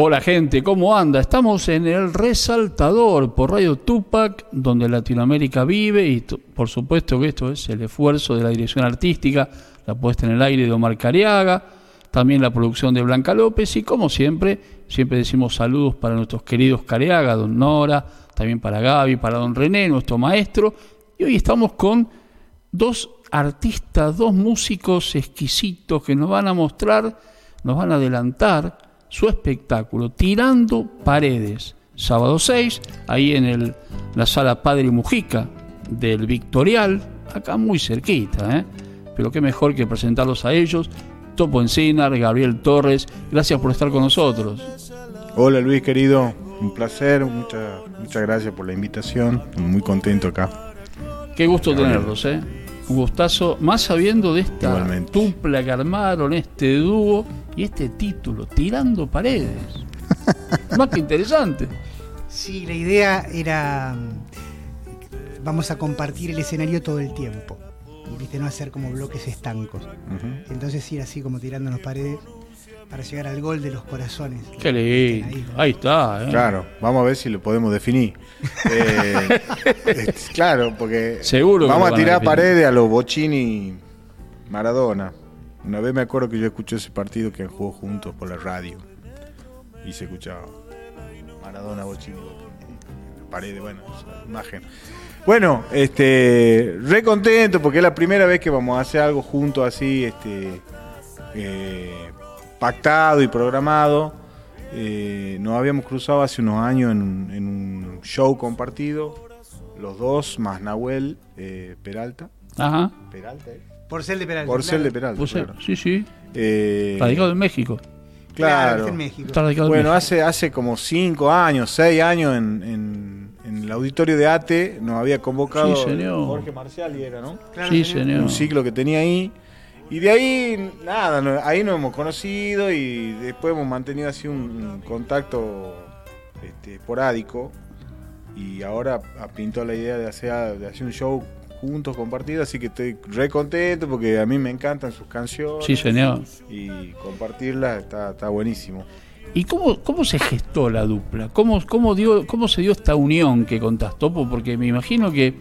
Hola gente, ¿cómo anda? Estamos en el Resaltador por Radio Tupac, donde Latinoamérica vive y por supuesto que esto es el esfuerzo de la dirección artística, la puesta en el aire de Omar Cariaga, también la producción de Blanca López y como siempre, siempre decimos saludos para nuestros queridos Cariaga, don Nora, también para Gaby, para don René, nuestro maestro, y hoy estamos con dos artistas, dos músicos exquisitos que nos van a mostrar, nos van a adelantar su espectáculo Tirando Paredes, sábado 6, ahí en el, la sala Padre Mujica del Victorial, acá muy cerquita, ¿eh? pero qué mejor que presentarlos a ellos. Topo Encinar, Gabriel Torres, gracias por estar con nosotros. Hola Luis querido, un placer, muchas muchas gracias por la invitación, muy contento acá. Qué gusto tenerlos, ¿eh? Un gustazo, más sabiendo de esta tupla que armaron, este dúo y este título, Tirando Paredes. más que interesante. Sí, la idea era, vamos a compartir el escenario todo el tiempo. Y viste, no hacer como bloques estancos. Entonces ir así como tirando las paredes para llegar al gol de los corazones. Qué lindo. Ahí, está. ¿eh? Claro, vamos a ver si lo podemos definir. Eh, claro, porque Seguro vamos a tirar paredes a los Bochini Maradona. Una vez me acuerdo que yo escuché ese partido que jugó juntos por la radio y se escuchaba Maradona, Bochini, paredes, bueno, imagen. Bueno, este, re contento porque es la primera vez que vamos a hacer algo juntos así, este, eh, pactado y programado. Eh, nos habíamos cruzado hace unos años en, un show compartido, los dos, más Nahuel eh, Peralta. Ajá. Peralta, ¿eh? Porcel de Peralta. Porcel de Peralta. Sí, sí. Radicado en México. Claro. en México. bueno, hace hace como cinco años, seis años en, el auditorio de ATE nos había convocado Jorge Marcial y era, ¿no? sí, señor. Un ciclo que tenía ahí. Y de ahí, nada, ahí nos hemos conocido y después hemos mantenido así un, contacto este, esporádico. Y ahora pintó la idea de hacer, de hacer un show juntos, compartido, así que estoy re contento porque a mí me encantan sus canciones. Sí, señor. Y compartirlas está, está buenísimo. ¿Y cómo, cómo se gestó la dupla? ¿Cómo, cómo, dio, ¿Cómo se dio esta unión que contás, Topo? Porque me imagino que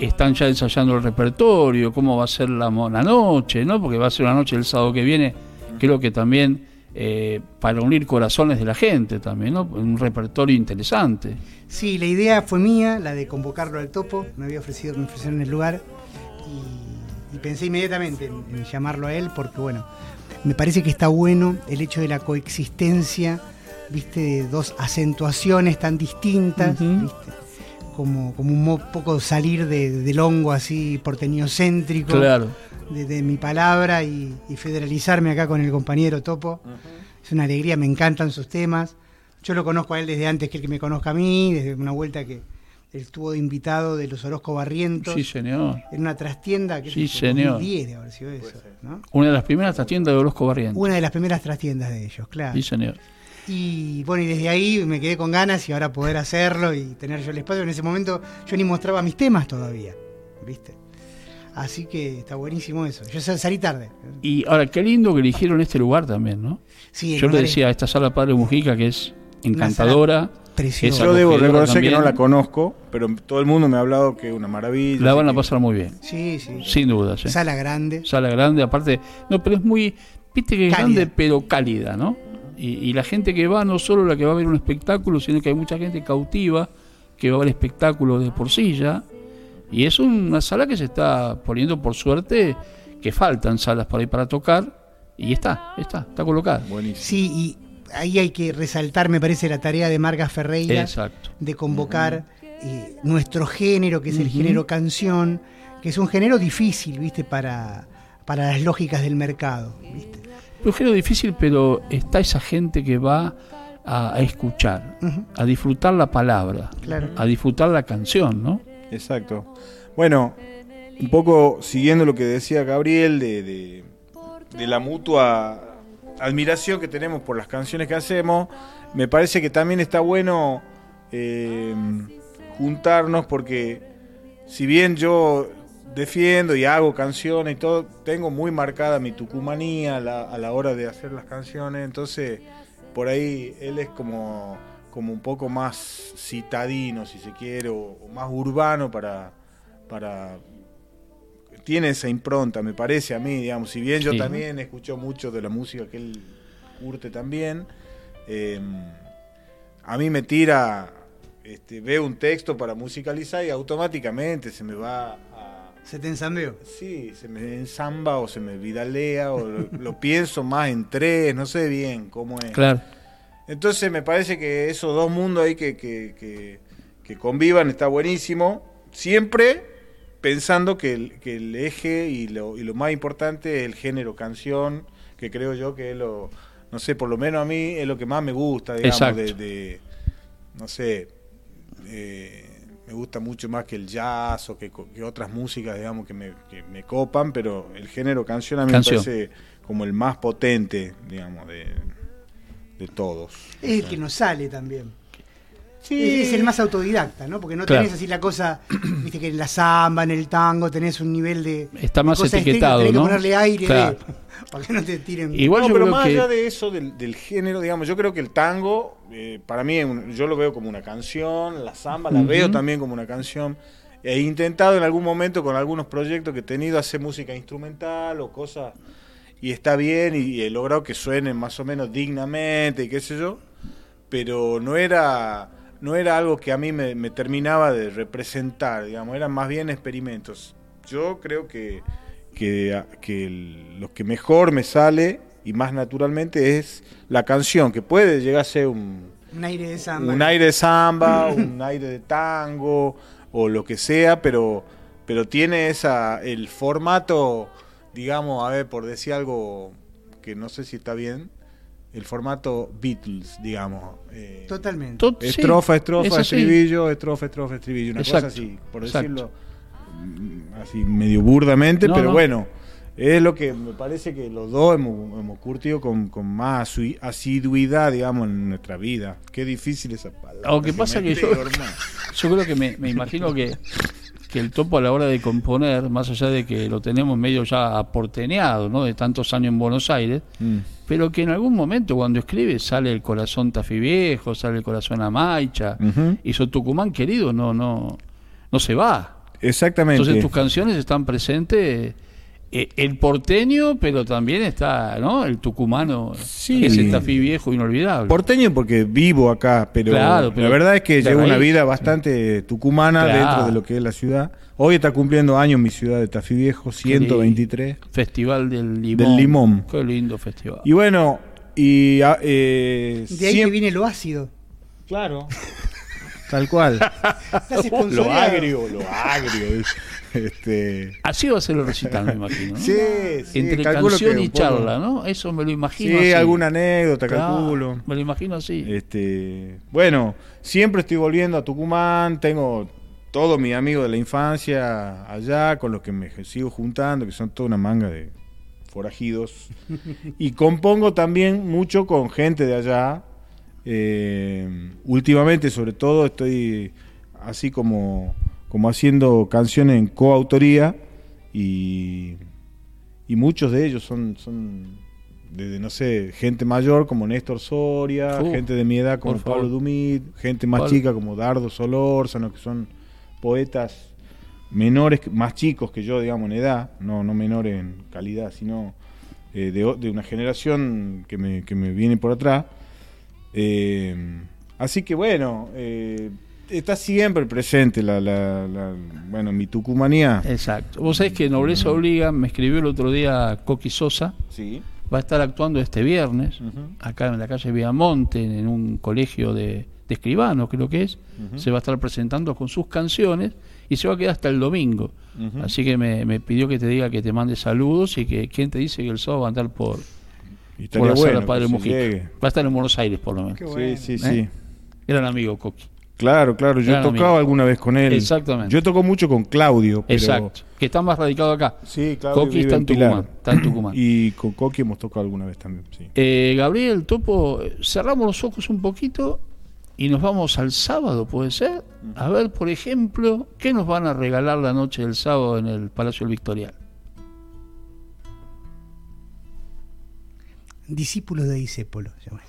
están ya ensayando el repertorio, cómo va a ser la, noche, ¿no? Porque va a ser la noche el sábado que viene, creo que también eh, para unir corazones de la gente también, ¿no? Un repertorio interesante. Sí, la idea fue mía, la de convocarlo al topo, me había ofrecido, me ofrecieron el lugar y, pensé inmediatamente en, llamarlo a él porque, bueno, me parece que está bueno el hecho de la coexistencia, viste, de dos acentuaciones tan distintas, ¿viste? Como, como un poco salir del hongo así porteñocéntrico claro. de, mi palabra y, federalizarme acá con el compañero Topo. Es una alegría, me encantan sus temas. Yo lo conozco a él desde antes que él que me conozca a mí, desde una vuelta que él estuvo de invitado de los Orozco Barrientos. Sí, señor. En una trastienda que sí, señor. eso, Una de las primeras trastiendas de Orozco Barrientos. Una de las primeras trastiendas de ellos, claro. Sí, señor. Y bueno, y desde ahí me quedé con ganas y ahora poder hacerlo y tener yo el espacio. En ese momento yo ni mostraba mis temas todavía, ¿viste? Así que está buenísimo eso. Yo salí tarde. Y ahora, qué lindo que eligieron este lugar también, ¿no? Sí, yo le decía, esta sala Padre Mujica que es encantadora. Preciosa. Yo debo reconocer que no la conozco, pero todo el mundo me ha hablado que es una maravilla. La van a pasar muy bien. Sí, sí. Sin dudas. ¿eh? Sala grande. Sala grande, aparte. No, pero es muy. Viste que es grande, pero cálida, ¿no? Y, la gente que va, no solo la que va a ver un espectáculo, sino que hay mucha gente cautiva que va a ver espectáculos de por sí ya. Y es una sala que se está poniendo, por suerte, que faltan salas para ir para tocar. Y está, está, está colocada. Buenísimo. Sí, y ahí hay que resaltar, me parece, la tarea de Marga Ferreira de convocar eh, nuestro género, que es el género canción, que es un género difícil, ¿viste? Para, para las lógicas del mercado, ¿viste? Género difícil, pero está esa gente que va a, escuchar, a disfrutar la palabra, a disfrutar la canción, ¿no? Exacto. Bueno, un poco siguiendo lo que decía Gabriel de, la mutua admiración que tenemos por las canciones que hacemos, me parece que también está bueno eh, juntarnos porque si bien yo defiendo y hago canciones y todo, tengo muy marcada mi tucumanía a la, hora de hacer las canciones, entonces por ahí él es como, como un poco más citadino, si se quiere, o, o más urbano para, para... Tiene esa impronta, me parece a mí, digamos. Si bien yo Sí. también escucho mucho de la música que él curte también, eh, a mí me tira, este, veo un texto para musicalizar y automáticamente se me va. Se te ensambeó. Sí, se me ensamba o se me vidalea o lo, lo pienso más en tres, no sé bien cómo es. Claro. Entonces me parece que esos dos mundos ahí que, que, que- que convivan está buenísimo. Siempre pensando que el, que el eje y lo, y lo más importante es el género canción, que creo yo que es lo, no sé, por lo menos a mí es lo que más me gusta, digamos, Exacto. de, de- no sé, eh, me gusta mucho más que el jazz o que, co- que otras músicas, digamos, que me, que me copan, pero el género canción a mí Canción. me parece como el más potente, digamos, de, de todos. Es el que nos sale también. Sí. Es, es el más autodidacta, ¿no? Porque no Claro. tenés así la cosa, viste que en la samba, en el tango, tenés un nivel de. Está más cosa estética, etiquetado, tenés ¿no? que ponerle aire Claro. de- para que no te tiren. Igual no, yo pero creo más que- allá de eso, del, del género, digamos, yo creo que el tango, eh, para mí, yo lo veo como una canción, la samba la veo también como una canción. He intentado en algún momento con algunos proyectos que he tenido hacer música instrumental o cosas, y está bien, y, y he logrado que suenen más o menos dignamente, y qué sé yo, pero no era, no era algo que a mí me, me terminaba de representar, digamos, eran más bien experimentos. Yo creo que, que, que el- lo que mejor me sale y más naturalmente es la canción, que puede llegar a ser un, Un aire de samba. un aire de samba, un aire de tango o lo que sea, pero, pero tiene esa el formato, digamos, a ver, por decir algo que no sé si está bien, el formato Beatles, digamos. eh, Totalmente. Estrofa, estrofa, es estribillo, estrofa, estrofa, estribillo, una Exacto, cosa así, por exacto. decirlo mm, así medio burdamente, No, pero no. bueno, es lo que me parece que los dos hemos, hemos curtido con, con más asiduidad, digamos, en nuestra vida. Qué difícil esa palabra. Lo que pasa que yo-. Yo creo que me, me imagino que, que el topo a la hora de componer, más allá de que lo tenemos medio ya aporteneado, ¿no? De tantos años en Buenos Aires, Mm. pero que en algún momento cuando escribe sale el corazón Tafí Viejo, sale el corazón Amaicha, y su Tucumán querido no, no, no se va. Exactamente. Entonces tus canciones están presentes eh, el porteño, pero también está, ¿no? El tucumano, Sí. ese Tafí Viejo inolvidable. Porteño porque vivo acá, pero, Claro, pero la verdad es que llevo una vida bastante tucumana Claro. dentro de lo que es la ciudad. Hoy está cumpliendo años mi ciudad de Tafí Viejo, 123. Festival del Limón. Del Limón. Qué lindo festival. Y bueno, y ah, eh, De ahí que viene lo ácido. Claro. Tal cual. Lo agrio, lo agrio. Este, Así va a ser el recital, me imagino. ¿no? sí, sí, Entre canción y charla, ¿no? Eso me lo imagino. Sí, así. alguna anécdota, Claro, calculo. Me lo imagino así. Este, bueno, siempre estoy volviendo a Tucumán, tengo todos mis amigos de la infancia allá, con los que me sigo juntando, que son toda una manga de forajidos. y compongo también mucho con gente de allá. Eh, últimamente, sobre todo, estoy así como, como haciendo canciones en coautoría y, y muchos de ellos son, son de, no sé, gente mayor como Néstor Soria, Uh, gente de mi edad como. Pablo Dumit, gente más chica como Dardo Solórzano, que son poetas menores, más chicos que yo, digamos, en edad, no, no menores en calidad, sino eh, de, de una generación que me, que me viene por atrás. Eh, así que bueno, eh, está siempre presente la, la, la- bueno, mi tucumanía. Exacto. Vos sabés que Nobleza Obliga me escribió el otro día Coqui Sosa. Sí. Va a estar actuando este viernes, acá en la calle Viamonte, en un colegio de, de escribanos, creo que es. Se va a estar presentando con sus canciones y se va a quedar hasta el domingo. Así que me, me pidió que te diga que te mande saludos y que quién te dice que el sábado va a andar por, por la sala bueno Padre Mujica. Va a estar en Buenos Aires, por lo menos. Qué bueno. Sí, sí, ¿Eh? sí. Gran amigo Coqui. Claro, claro, yo he tocado alguna vez con él. Exactamente. Yo toco mucho con Claudio, pero Exacto. Que está más radicado acá. Sí, Claudio Coqui vive está en Pilar. Tucumán. Está en Tucumán. Y con Coqui hemos tocado alguna vez también, sí. Eh, Gabriel, Topo, cerramos los ojos un poquito y nos vamos al sábado, ¿puede ser? A ver, por ejemplo, ¿qué nos van a regalar la noche del sábado en el Palacio del Victorial? Discípulos de Disépolo, se llama.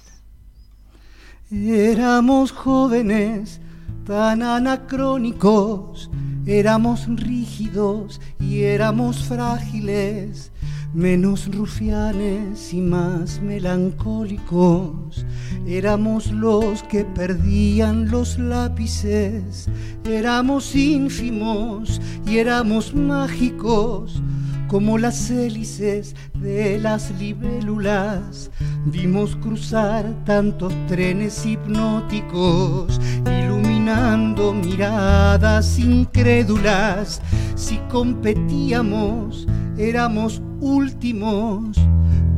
Éramos jóvenes tan anacrónicos, éramos rígidos y éramos frágiles, menos rufianes y más melancólicos. Éramos los que perdían los lápices, éramos ínfimos y éramos mágicos como las hélices de las libélulas. Vimos cruzar tantos trenes hipnóticos, iluminando miradas incrédulas. Si competíamos, éramos últimos,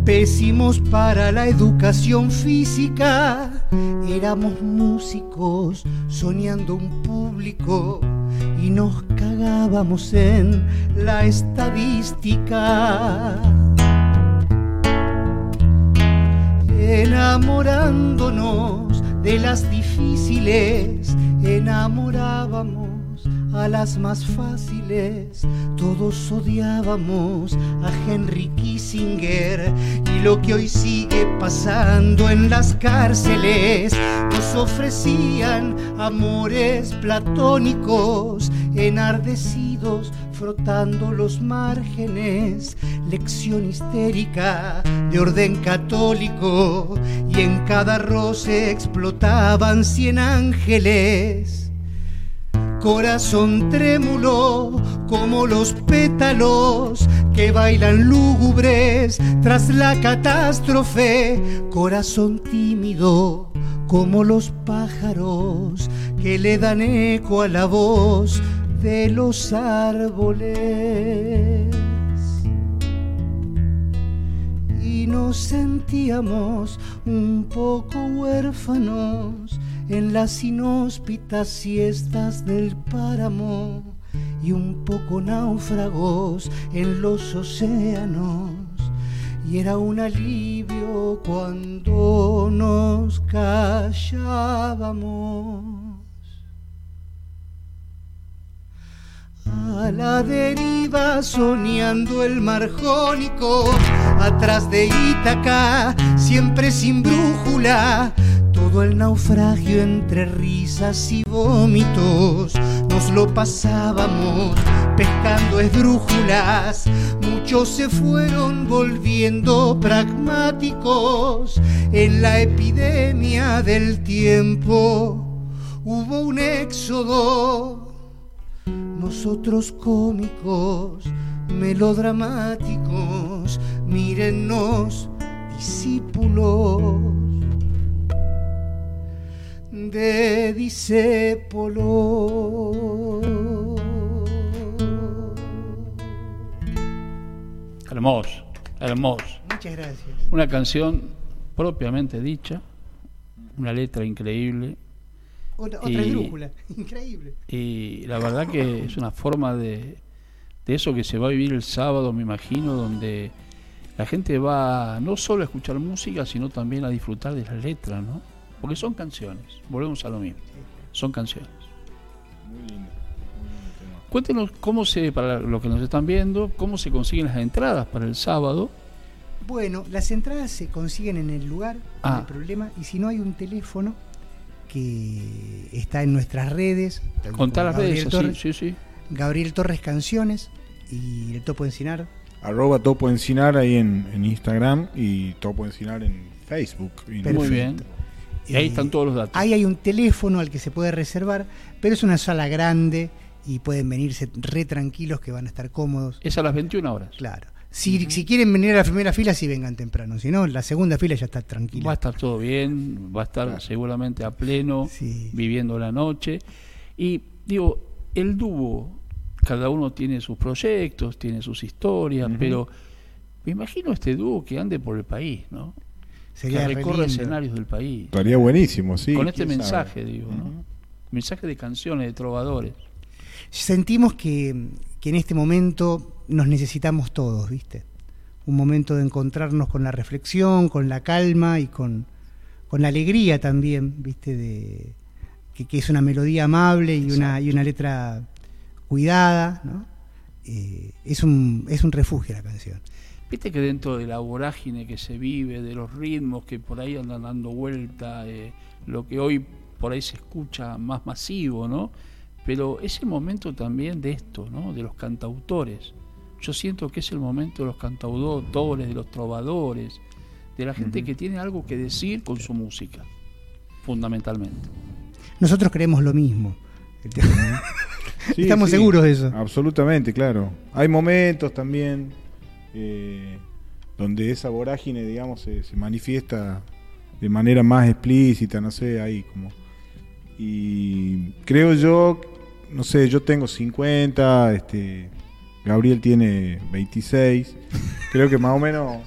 pésimos para la educación física. Éramos músicos, soñando un público y nos cagábamos en la estadística. Enamorándonos de las difíciles, enamorábamos a las más fáciles. Todos odiábamos a Henry Kissinger lo que hoy sigue pasando en las cárceles. Nos ofrecían amores platónicos, enardecidos, frotando los márgenes. Lección histérica de orden católico y en cada roce explotaban cien ángeles corazón trémulo como los pétalos que bailan lúgubres tras la catástrofe, corazón tímido como los pájaros que le dan eco a la voz de los árboles. Y nos sentíamos un poco huérfanos en las inhóspitas siestas del páramo y un poco náufragos en los océanos. Y era un alivio cuando nos callábamos. A la deriva soñando el marjónico, atrás de Ítaca, siempre sin brújula, todo el naufragio entre risas y vómitos nos lo pasábamos pescando esdrújulas. Muchos se fueron volviendo pragmáticos en la epidemia del tiempo. Hubo un éxodo, nosotros cómicos, melodramáticos, mírennos, discípulos de Disépolo. Hermoso, hermoso. Muchas gracias. Una canción propiamente dicha, una letra increíble. Otra, otra Y- increíble. Y la verdad que es una forma de, de eso que se va a vivir el sábado, me imagino, donde la gente va no solo a escuchar música, sino también a disfrutar de las letras, ¿no? Porque son canciones, volvemos a lo mismo, son canciones. Muy lindo, muy lindo tema. Cuéntenos cómo se, para los que nos están viendo, cómo se consiguen las entradas para el sábado. Bueno, las entradas se consiguen en el lugar, no Ah. hay problema. Y si no, hay un teléfono que está en nuestras redes. Contar las Gabriel redes, sí, Torres, sí, sí. Gabriel Torres Canciones y el Topo Encinar. Arroba Topo Encinar ahí en, en Instagram y Topo Encinar en Facebook. Y en- Perfecto. Muy bien. Y ahí Eh, están todos los datos. Ahí hay un teléfono al que se puede reservar, pero es una sala grande y pueden venirse re tranquilos que van a estar cómodos. Es a las 21 horas. Claro. Si, si quieren venir a la primera fila, sí vengan temprano. Si no, la segunda fila ya está Va a tranquila. estar todo bien, va a estar Claro. seguramente a pleno, Sí. viviendo la noche. Y digo, el dúo, cada uno tiene sus proyectos, tiene sus historias, pero me imagino este dúo que ande por el país, ¿no? Sería que re recorra lindo. escenarios del país. Estaría buenísimo, sí. Con este sabe. mensaje, digo, ¿no? Mensaje de canciones, de trovadores. Sentimos que, que en este momento nos necesitamos todos, ¿viste? Un momento de encontrarnos con la reflexión, con la calma y con, con la alegría también, ¿viste? De, que, que es una melodía amable y una, y una letra cuidada, ¿no? Eh, es, un, es un refugio la canción. Viste que dentro de la vorágine que se vive, de los ritmos que por ahí andan dando vuelta, eh, lo que hoy por ahí se escucha más masivo, ¿no? Pero es el momento también de esto, ¿no? De los cantautores. Yo siento que es el momento de los cantautores, de los trovadores, de la gente que tiene algo que decir con su música, fundamentalmente. Nosotros creemos lo mismo. Estamos seguros de eso. Absolutamente, claro. Hay momentos también eh, donde esa vorágine, digamos, se, manifiesta de manera más explícita, no sé, ahí como... Y creo yo, no sé, yo tengo 50, este, Gabriel tiene 26, creo que más o menos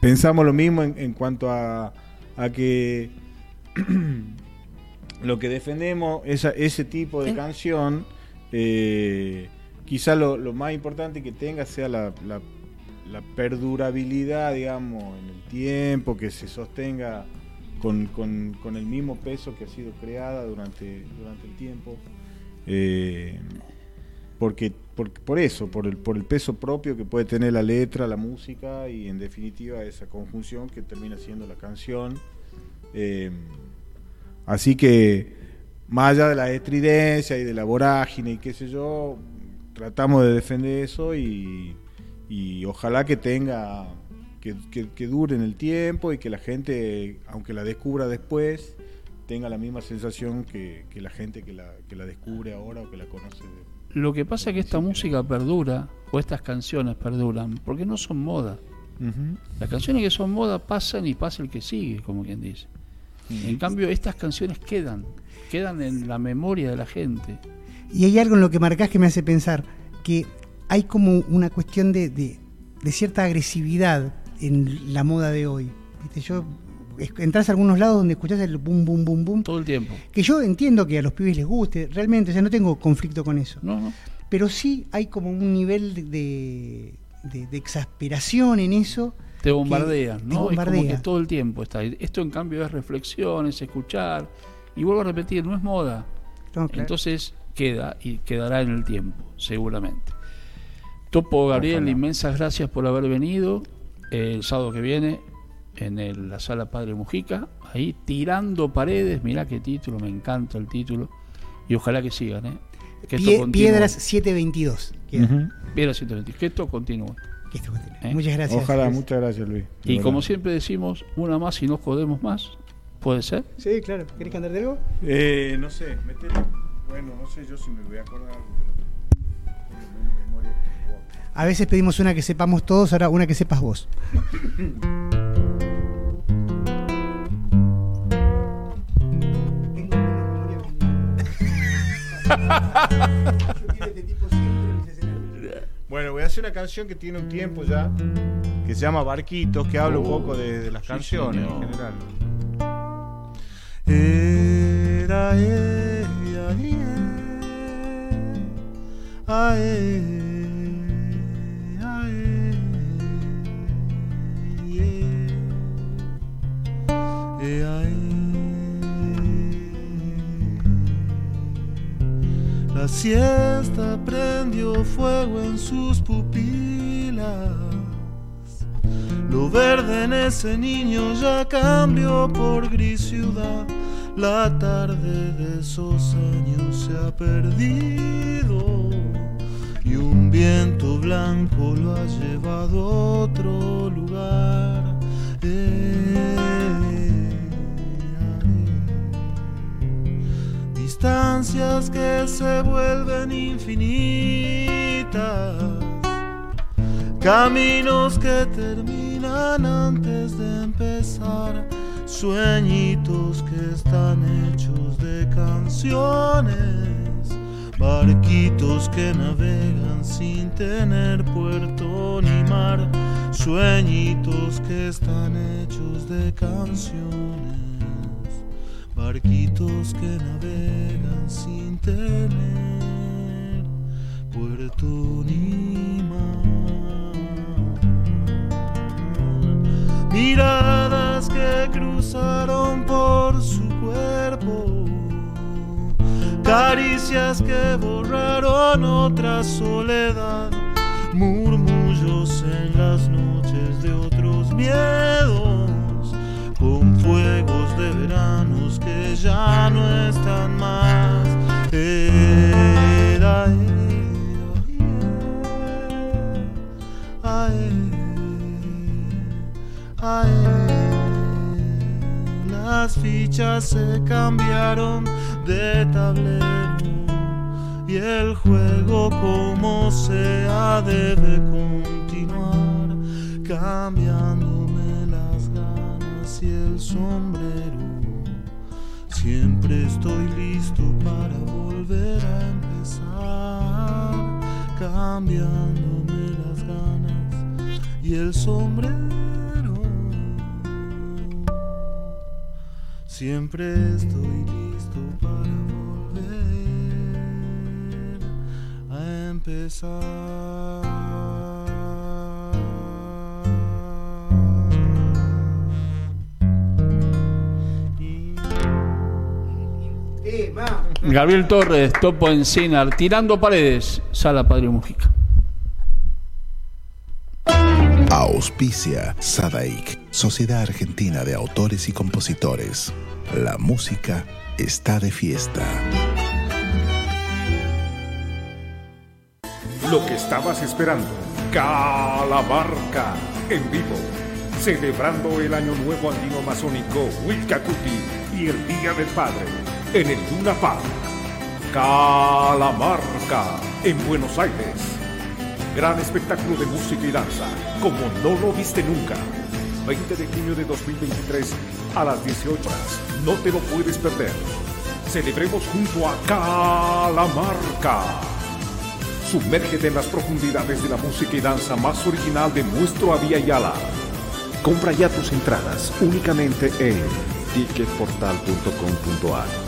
pensamos lo mismo en, cuanto a, a que lo que defendemos, esa, ese tipo de canción, eh, quizá lo, más importante que tenga sea la, la, perdurabilidad, digamos, en el tiempo, que se sostenga con, con, el mismo peso que ha sido creada durante, durante el tiempo. Eh, porque por, por, eso, por el, por el peso propio que puede tener la letra, la música y en definitiva esa conjunción que termina siendo la canción. Eh, Así que, más allá de la estridencia y de la vorágine y qué sé yo, tratamos de defender eso y, ojalá que tenga, que, dure en el tiempo y que la gente, aunque la descubra después, tenga la misma sensación que, la gente que la, que la descubre ahora o que la conoce. Lo que pasa es que esta música perdura, o estas canciones perduran, porque no son moda. Las canciones que son moda pasan y pasa el que sigue, como quien dice. En cambio, estas canciones quedan, quedan en la memoria de la gente. Y hay algo en lo que marcás que me hace pensar que hay como una cuestión de, de, cierta agresividad en la moda de hoy. ¿Viste? Yo entras a algunos lados donde escuchás el boom, boom, boom, boom. Todo el tiempo. Que yo entiendo que a los pibes les guste, realmente, o sea, no tengo conflicto con eso. No, no. Pero sí hay como un nivel de, de exasperación en eso te bombardean, ¿no? Es como que todo el tiempo está. Esto en cambio es reflexión, es escuchar. Y vuelvo a repetir, no es moda. Entonces queda y quedará en el tiempo, seguramente. Topo Gabriel, inmensas gracias por haber venido. El sábado que viene en la sala Padre Mujica, ahí tirando paredes, mirá qué título, me encanta el título. Y ojalá que sigan, ¿eh? Piedras 722. Piedras 722, que esto continúe. ¿Eh? Muchas gracias. Ojalá, muchas gracias Luis. Y como siempre decimos, una más y no jodemos más. ¿Puede ser? Sí, claro. ¿Querés cantar de algo? Eh, no sé, metele. Bueno, no sé yo si me voy a acordar algo, A veces pedimos una que sepamos todos, ahora una que sepas vos. Bueno, voy a hacer una canción que tiene un tiempo ya, que se llama Barquitos, que habla un oh, poco de, las canciones en general. Era ella, Siesta prendió fuego en sus pupilas. Lo verde en ese niño ya cambió por gris ciudad. La tarde de esos años se ha perdido y un viento blanco lo ha llevado a otro lugar. Eh, distancias que se vuelven infinitas, caminos que terminan antes de empezar, sueñitos que están hechos de canciones, barquitos que navegan sin tener puerto ni mar, sueñitos que están hechos de canciones barquitos que navegan sin tener puerto ni mar. Miradas que cruzaron por su cuerpo, caricias que borraron otra soledad, murmullos en las noches de otros miedos, con fuegos de veranos que ya no están más. Era, Las fichas se cambiaron de tablero y el juego como sea debe continuar cambiándome las y el sombrero. Siempre estoy listo para volver a empezar cambiándome las ganas y el sombrero. Siempre estoy listo para empezar. Gabriel Torres, Topo Encinar, Tirando Paredes, Sala Padre Mujica. Auspicia Sadaik, Sociedad Argentina de Autores y Compositores. La música está de fiesta. Lo que estabas esperando. Calamarca en vivo. Celebrando el Año Nuevo Andino Masónico Huilcacuti y el Día del Padre en el Luna Park. Calamarca en Buenos Aires. Gran espectáculo de música y danza, como no lo viste nunca. 20 de junio de 2023 a las 18 horas. No te lo puedes perder. Celebremos junto a Calamarca. Sumérgete en las profundidades de la música y danza más original de nuestro Avia Yala. Compra ya tus entradas únicamente en ticketportal.com.ar.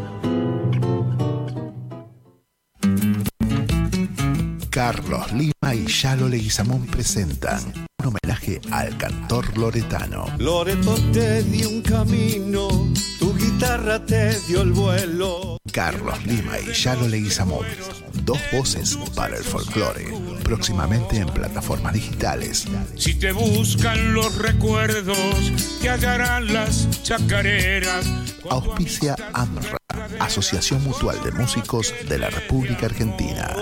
Carlos Lima y Yalo Leguizamón presentan un homenaje al cantor loretano. Loreto te dio un camino, tu guitarra te dio el vuelo. Carlos Lima y Yalo Leguizamón, dos voces para el folclore, próximamente en plataformas digitales. Si te buscan los recuerdos, te hallarán las chacareras. Auspicia AMRA, Asociación Mutual de Músicos de la República Argentina.